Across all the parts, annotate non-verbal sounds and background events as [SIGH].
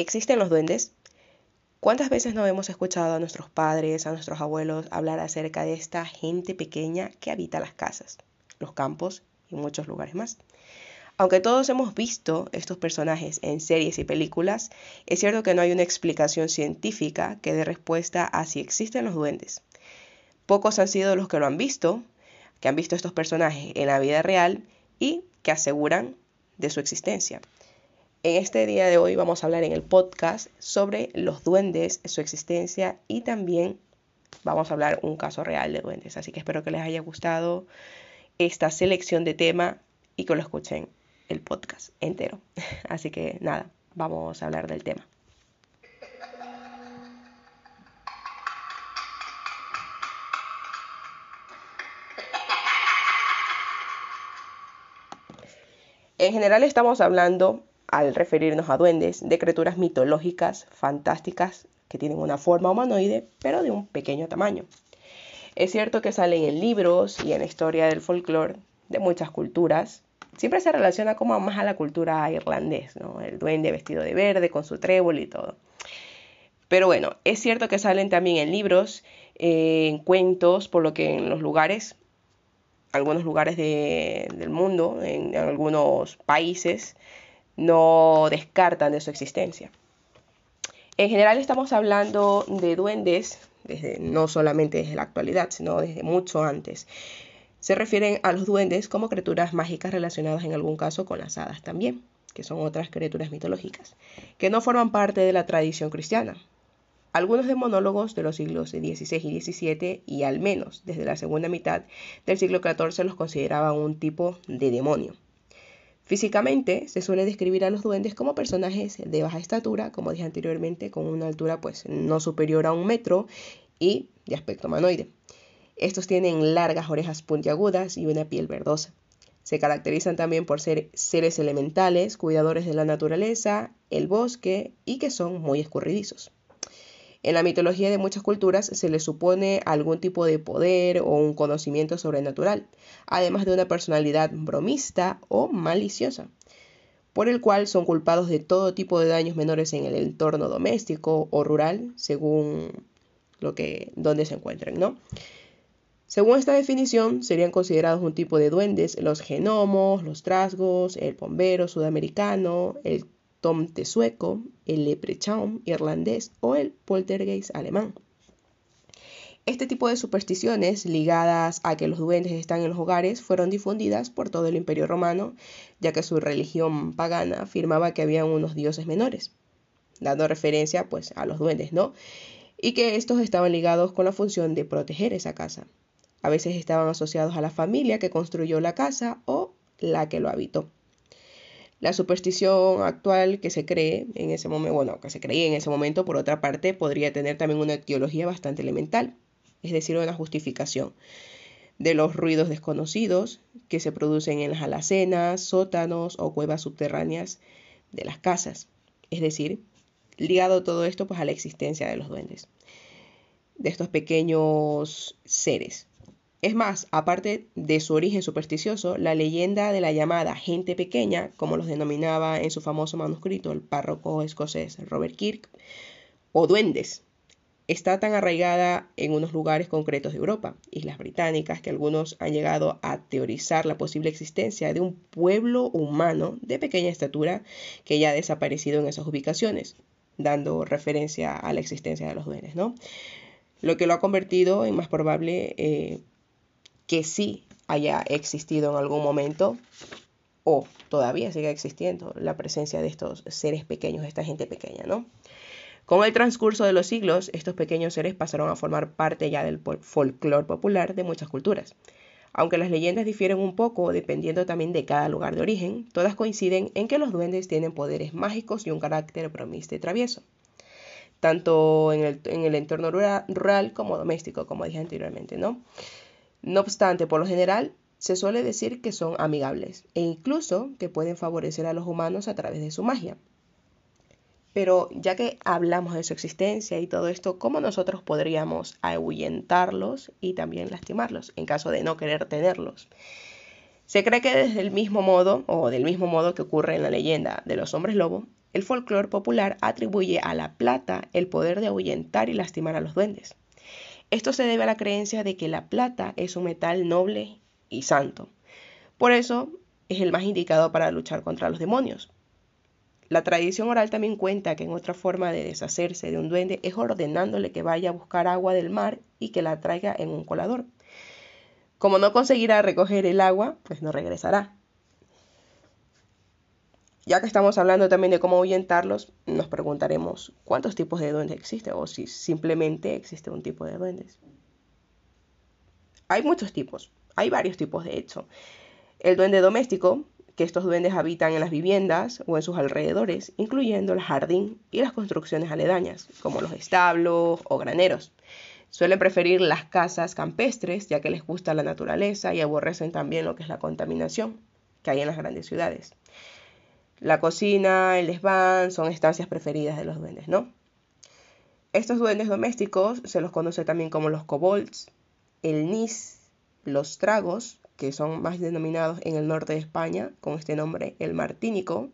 ¿Existen los duendes? ¿Cuántas veces no hemos escuchado a nuestros padres, a nuestros abuelos hablar acerca de esta gente pequeña que habita las casas, los campos y muchos lugares más? Aunque todos hemos visto estos personajes en series y películas, es cierto que no hay una explicación científica que dé respuesta a si existen los duendes. Pocos han sido los que lo han visto, que han visto estos personajes en la vida real y que aseguran de su existencia. En este día de hoy vamos a hablar en el podcast sobre los duendes, su existencia y también vamos a hablar un caso real de duendes. Así que espero que les haya gustado esta selección de tema y que lo escuchen el podcast entero. [LAUGHS] Así que nada, vamos a hablar del tema. En general estamos hablando al referirnos a duendes, de criaturas mitológicas, fantásticas, que tienen una forma humanoide, pero de un pequeño tamaño. Es cierto que salen en libros y en la historia del folclore de muchas culturas. Siempre se relaciona como más a la cultura irlandés, ¿no? El duende vestido de verde con su trébol y todo. Pero bueno, es cierto que salen también en libros, en cuentos, por lo que en los lugares, algunos lugares del mundo, en algunos países, no descartan de su existencia. En general estamos hablando de duendes, desde, no solamente desde la actualidad, sino desde mucho antes. Se refieren a los duendes como criaturas mágicas relacionadas en algún caso con las hadas también, que son otras criaturas mitológicas, que no forman parte de la tradición cristiana. Algunos demonólogos de los siglos XVI y XVII y al menos desde la segunda mitad del siglo XIV los consideraban un tipo de demonio. Físicamente se suele describir a los duendes como personajes de baja estatura, como dije anteriormente, con una altura pues no superior a un metro y de aspecto humanoide. Estos tienen largas orejas puntiagudas y una piel verdosa. Se caracterizan también por ser seres elementales, cuidadores de la naturaleza, el bosque y que son muy escurridizos. En la mitología de muchas culturas se les supone algún tipo de poder o un conocimiento sobrenatural, además de una personalidad bromista o maliciosa, por el cual son culpados de todo tipo de daños menores en el entorno doméstico o rural, según lo que donde se encuentren, ¿no? Según esta definición, serían considerados un tipo de duendes los genomos, los trasgos, el bombero sudamericano, el tomte sueco, el leprechaun irlandés o el poltergeist alemán. Este tipo de supersticiones ligadas a que los duendes están en los hogares fueron difundidas por todo el imperio romano, ya que su religión pagana afirmaba que había unos dioses menores, dando referencia pues a los duendes, ¿no? Y que estos estaban ligados con la función de proteger esa casa. A veces estaban asociados a la familia que construyó la casa o la que lo habitó. La superstición actual que se cree en ese momento, bueno, que se creía en ese momento, por otra parte, podría tener también una etiología bastante elemental, es decir, una justificación de los ruidos desconocidos que se producen en las alacenas, sótanos o cuevas subterráneas de las casas. Es decir, ligado todo esto pues a la existencia de los duendes, de estos pequeños seres es más, aparte de su origen supersticioso, la leyenda de la llamada gente pequeña, como los denominaba en su famoso manuscrito el párroco escocés Robert Kirk, o duendes, está tan arraigada en unos lugares concretos de Europa, islas británicas, que algunos han llegado a teorizar la posible existencia de un pueblo humano de pequeña estatura que ya ha desaparecido en esas ubicaciones, dando referencia a la existencia de los duendes, ¿no? Lo que lo ha convertido en más probable eh, que sí haya existido en algún momento o todavía siga existiendo la presencia de estos seres pequeños, esta gente pequeña, ¿no? Con el transcurso de los siglos, estos pequeños seres pasaron a formar parte ya del folclore popular de muchas culturas. Aunque las leyendas difieren un poco dependiendo también de cada lugar de origen, todas coinciden en que los duendes tienen poderes mágicos y un carácter bromista y travieso, tanto en el, en el entorno rural, rural como doméstico, como dije anteriormente, ¿no? No obstante, por lo general, se suele decir que son amigables e incluso que pueden favorecer a los humanos a través de su magia. Pero ya que hablamos de su existencia y todo esto, ¿cómo nosotros podríamos ahuyentarlos y también lastimarlos en caso de no querer tenerlos? Se cree que desde el mismo modo, o del mismo modo que ocurre en la leyenda de los hombres lobo, el folclore popular atribuye a la plata el poder de ahuyentar y lastimar a los duendes. Esto se debe a la creencia de que la plata es un metal noble y santo. Por eso es el más indicado para luchar contra los demonios. La tradición oral también cuenta que en otra forma de deshacerse de un duende es ordenándole que vaya a buscar agua del mar y que la traiga en un colador. Como no conseguirá recoger el agua, pues no regresará. Ya que estamos hablando también de cómo ahuyentarlos, nos preguntaremos cuántos tipos de duendes existen o si simplemente existe un tipo de duendes. Hay muchos tipos, hay varios tipos de hecho. El duende doméstico, que estos duendes habitan en las viviendas o en sus alrededores, incluyendo el jardín y las construcciones aledañas, como los establos o graneros. Suelen preferir las casas campestres, ya que les gusta la naturaleza y aborrecen también lo que es la contaminación que hay en las grandes ciudades. La cocina, el desván son estancias preferidas de los duendes, ¿no? Estos duendes domésticos se los conoce también como los kobolds, el nis, los tragos, que son más denominados en el norte de España con este nombre, el martínico,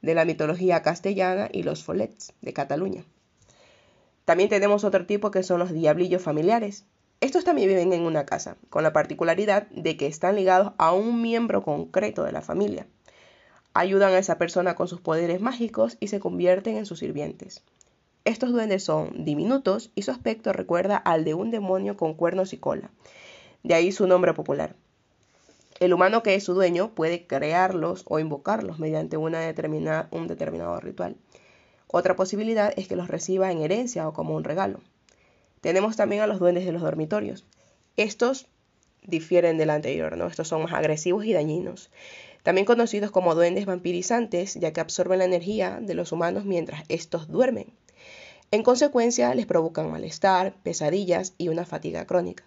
de la mitología castellana, y los follets, de Cataluña. También tenemos otro tipo que son los diablillos familiares. Estos también viven en una casa, con la particularidad de que están ligados a un miembro concreto de la familia ayudan a esa persona con sus poderes mágicos y se convierten en sus sirvientes. Estos duendes son diminutos y su aspecto recuerda al de un demonio con cuernos y cola. De ahí su nombre popular. El humano que es su dueño puede crearlos o invocarlos mediante una un determinado ritual. Otra posibilidad es que los reciba en herencia o como un regalo. Tenemos también a los duendes de los dormitorios. Estos difieren del anterior, ¿no? Estos son más agresivos y dañinos también conocidos como duendes vampirizantes, ya que absorben la energía de los humanos mientras estos duermen. En consecuencia, les provocan malestar, pesadillas y una fatiga crónica,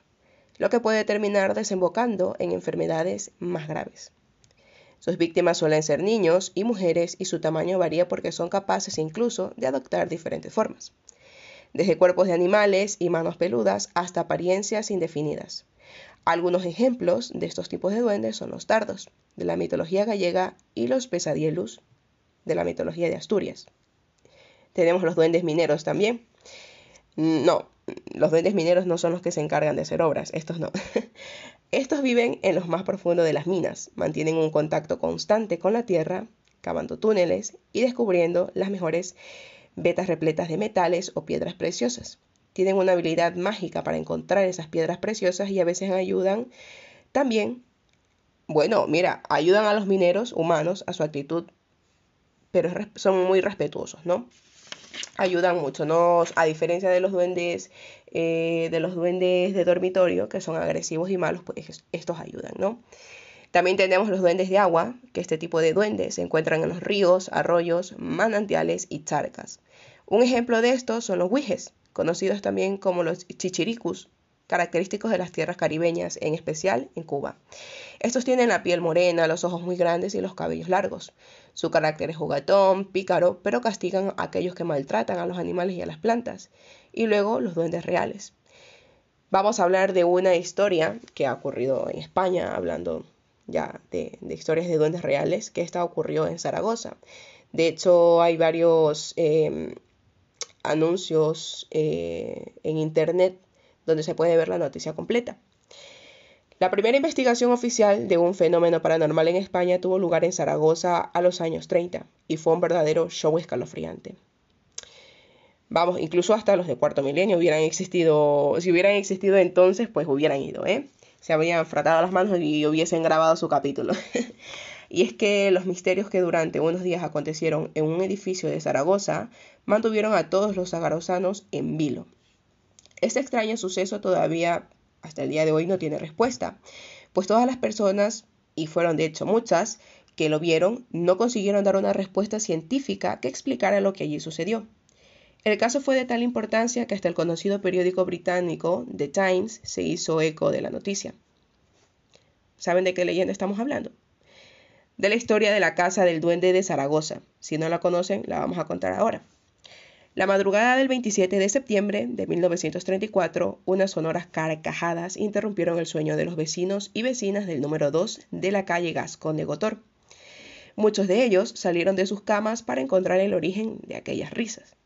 lo que puede terminar desembocando en enfermedades más graves. Sus víctimas suelen ser niños y mujeres y su tamaño varía porque son capaces incluso de adoptar diferentes formas, desde cuerpos de animales y manos peludas hasta apariencias indefinidas. Algunos ejemplos de estos tipos de duendes son los tardos, de la mitología gallega, y los pesadielus, de la mitología de Asturias. Tenemos los duendes mineros también. No, los duendes mineros no son los que se encargan de hacer obras, estos no. [LAUGHS] estos viven en los más profundos de las minas, mantienen un contacto constante con la tierra, cavando túneles y descubriendo las mejores vetas repletas de metales o piedras preciosas tienen una habilidad mágica para encontrar esas piedras preciosas y a veces ayudan también, bueno, mira, ayudan a los mineros humanos a su actitud, pero son muy respetuosos, ¿no? Ayudan mucho, ¿no? A diferencia de los duendes, eh, de los duendes de dormitorio, que son agresivos y malos, pues estos ayudan, ¿no? También tenemos los duendes de agua, que este tipo de duendes se encuentran en los ríos, arroyos, manantiales y charcas. Un ejemplo de estos son los huijes, conocidos también como los chichiricus, característicos de las tierras caribeñas, en especial en Cuba. Estos tienen la piel morena, los ojos muy grandes y los cabellos largos. Su carácter es jugatón, pícaro, pero castigan a aquellos que maltratan a los animales y a las plantas. Y luego los duendes reales. Vamos a hablar de una historia que ha ocurrido en España, hablando ya de, historias de duendes reales, que esta ocurrió en Zaragoza. De hecho, hay varios em, anuncios eh, en Internet donde se puede ver la noticia completa. La primera investigación oficial de un fenómeno paranormal en España tuvo lugar en Zaragoza a los años 30 y fue un verdadero show escalofriante. Vamos, incluso hasta los de cuarto milenio hubieran existido, si hubieran existido entonces, pues hubieran ido, ¿eh? Se habrían fratado las manos y hubiesen grabado su capítulo. [LAUGHS] y es que los misterios que durante unos días acontecieron en un edificio de Zaragoza mantuvieron a todos los zaragozanos en vilo. Este extraño suceso todavía hasta el día de hoy no tiene respuesta, pues todas las personas, y fueron de hecho muchas, que lo vieron, no consiguieron dar una respuesta científica que explicara lo que allí sucedió. El caso fue de tal importancia que hasta el conocido periódico británico The Times se hizo eco de la noticia. ¿Saben de qué leyenda estamos hablando? De la historia de la casa del duende de Zaragoza. Si no la conocen, la vamos a contar ahora. La madrugada del 27 de septiembre de 1934, unas sonoras carcajadas interrumpieron el sueño de los vecinos y vecinas del número 2 de la calle Gascón de Gotor. Muchos de ellos salieron de sus camas para encontrar el origen de aquellas risas.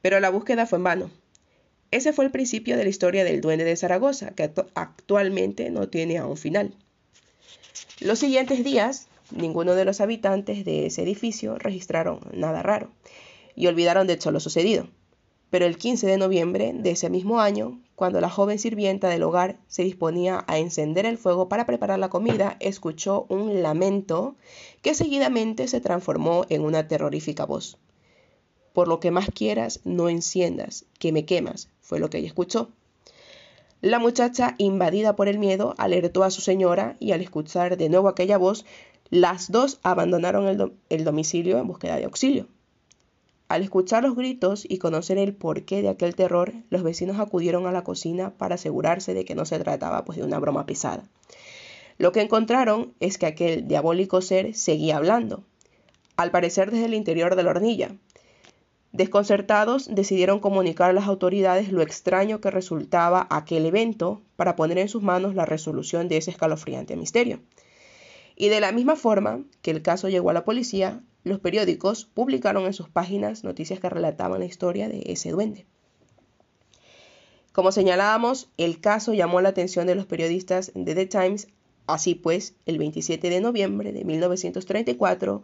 Pero la búsqueda fue en vano. Ese fue el principio de la historia del duende de Zaragoza, que actualmente no tiene aún final. Los siguientes días, ninguno de los habitantes de ese edificio registraron nada raro y olvidaron de hecho lo sucedido. Pero el 15 de noviembre de ese mismo año, cuando la joven sirvienta del hogar se disponía a encender el fuego para preparar la comida, escuchó un lamento que seguidamente se transformó en una terrorífica voz. Por lo que más quieras, no enciendas, que me quemas, fue lo que ella escuchó. La muchacha, invadida por el miedo, alertó a su señora y al escuchar de nuevo aquella voz, las dos abandonaron el, domicilio en búsqueda de auxilio. Al escuchar los gritos y conocer el porqué de aquel terror, los vecinos acudieron a la cocina para asegurarse de que no se trataba pues, de una broma pesada. Lo que encontraron es que aquel diabólico ser seguía hablando, al parecer desde el interior de la hornilla, Desconcertados, decidieron comunicar a las autoridades lo extraño que resultaba aquel evento para poner en sus manos la resolución de ese escalofriante misterio. Y de la misma forma que el caso llegó a la policía, los periódicos publicaron en sus páginas noticias que relataban la historia de ese duende. Como señalábamos, el caso llamó la atención de los periodistas de The Times, así pues, el 27 de noviembre de 1934,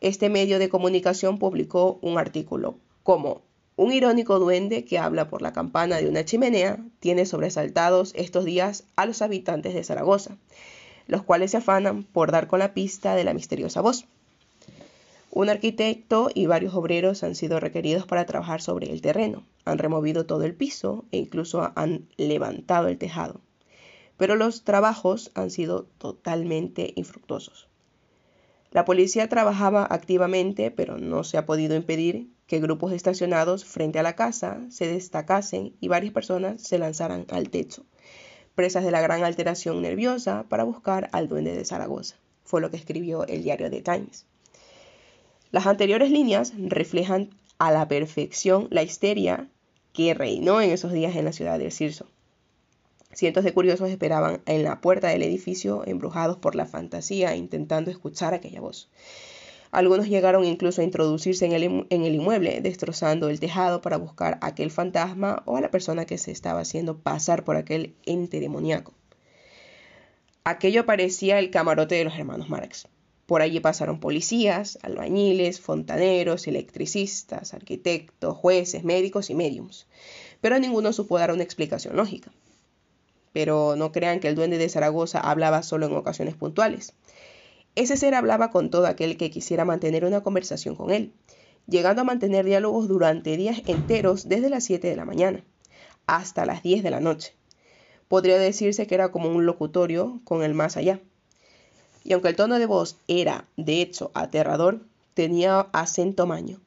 este medio de comunicación publicó un artículo como un irónico duende que habla por la campana de una chimenea tiene sobresaltados estos días a los habitantes de Zaragoza, los cuales se afanan por dar con la pista de la misteriosa voz. Un arquitecto y varios obreros han sido requeridos para trabajar sobre el terreno. Han removido todo el piso e incluso han levantado el tejado. Pero los trabajos han sido totalmente infructuosos. La policía trabajaba activamente, pero no se ha podido impedir que grupos estacionados frente a la casa se destacasen y varias personas se lanzaran al techo, presas de la gran alteración nerviosa para buscar al duende de Zaragoza. Fue lo que escribió el diario The Times. Las anteriores líneas reflejan a la perfección la histeria que reinó en esos días en la ciudad de Cirso. Cientos de curiosos esperaban en la puerta del edificio, embrujados por la fantasía, intentando escuchar aquella voz. Algunos llegaron incluso a introducirse en el, en el, inmueble, destrozando el tejado para buscar a aquel fantasma o a la persona que se estaba haciendo pasar por aquel ente demoníaco. Aquello parecía el camarote de los hermanos Marx. Por allí pasaron policías, albañiles, fontaneros, electricistas, arquitectos, jueces, médicos y mediums, pero ninguno supo dar una explicación lógica pero no crean que el duende de Zaragoza hablaba solo en ocasiones puntuales. Ese ser hablaba con todo aquel que quisiera mantener una conversación con él, llegando a mantener diálogos durante días enteros desde las 7 de la mañana hasta las 10 de la noche. Podría decirse que era como un locutorio con el más allá. Y aunque el tono de voz era, de hecho, aterrador, tenía acento maño,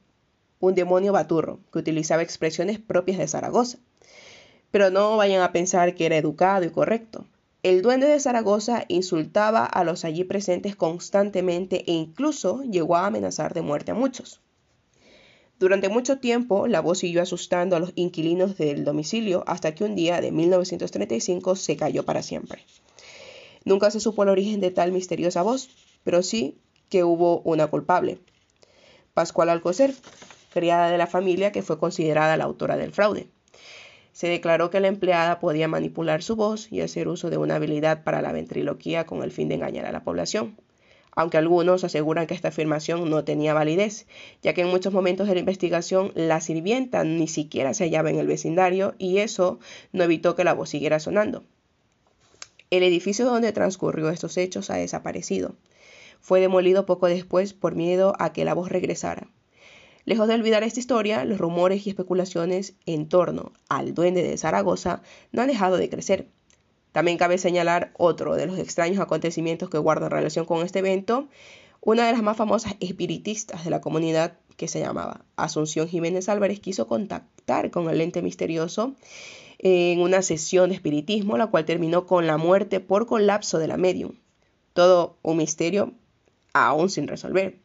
un demonio baturro que utilizaba expresiones propias de Zaragoza pero no vayan a pensar que era educado y correcto. El duende de Zaragoza insultaba a los allí presentes constantemente e incluso llegó a amenazar de muerte a muchos. Durante mucho tiempo, la voz siguió asustando a los inquilinos del domicilio hasta que un día de 1935 se cayó para siempre. Nunca se supo el origen de tal misteriosa voz, pero sí que hubo una culpable. Pascual Alcocer, criada de la familia que fue considerada la autora del fraude. Se declaró que la empleada podía manipular su voz y hacer uso de una habilidad para la ventriloquía con el fin de engañar a la población. Aunque algunos aseguran que esta afirmación no tenía validez, ya que en muchos momentos de la investigación la sirvienta ni siquiera se hallaba en el vecindario y eso no evitó que la voz siguiera sonando. El edificio donde transcurrió estos hechos ha desaparecido. Fue demolido poco después por miedo a que la voz regresara. Lejos de olvidar esta historia, los rumores y especulaciones en torno al duende de Zaragoza no han dejado de crecer. También cabe señalar otro de los extraños acontecimientos que guardan relación con este evento, una de las más famosas espiritistas de la comunidad que se llamaba Asunción Jiménez Álvarez quiso contactar con el ente misterioso en una sesión de espiritismo, la cual terminó con la muerte por colapso de la medium. Todo un misterio aún sin resolver.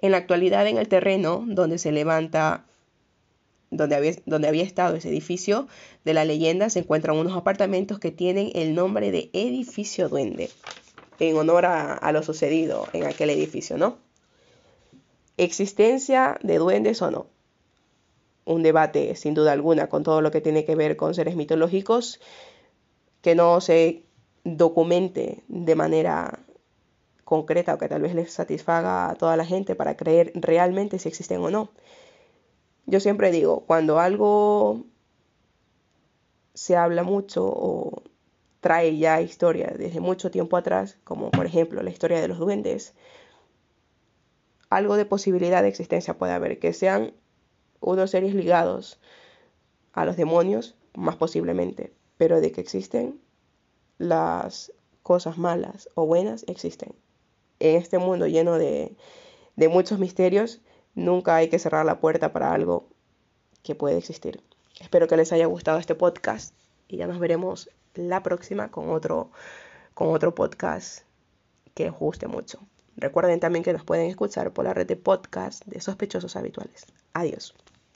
En la actualidad, en el terreno donde se levanta, donde había, estado ese edificio de la leyenda, se encuentran unos apartamentos que tienen el nombre de Edificio Duende. en honor a lo sucedido en aquel edificio, ¿no? ¿Existencia de duendes o no? Un debate, sin duda alguna, con todo lo que tiene que ver con seres mitológicos, que no se documente de manera concreta o que tal vez les satisfaga a toda la gente para creer realmente si existen o no. Yo siempre digo, cuando algo se habla mucho o trae ya historia desde mucho tiempo atrás, como por ejemplo la historia de los duendes, algo de posibilidad de existencia puede haber, que sean unos seres ligados a los demonios, más posiblemente, pero de que existen las cosas malas o buenas, existen. En este mundo lleno de, de muchos misterios, nunca hay que cerrar la puerta para algo que puede existir. Espero que les haya gustado este podcast y ya nos veremos la próxima con otro, con otro podcast que os guste mucho. Recuerden también que nos pueden escuchar por la red de podcast de sospechosos habituales. Adiós.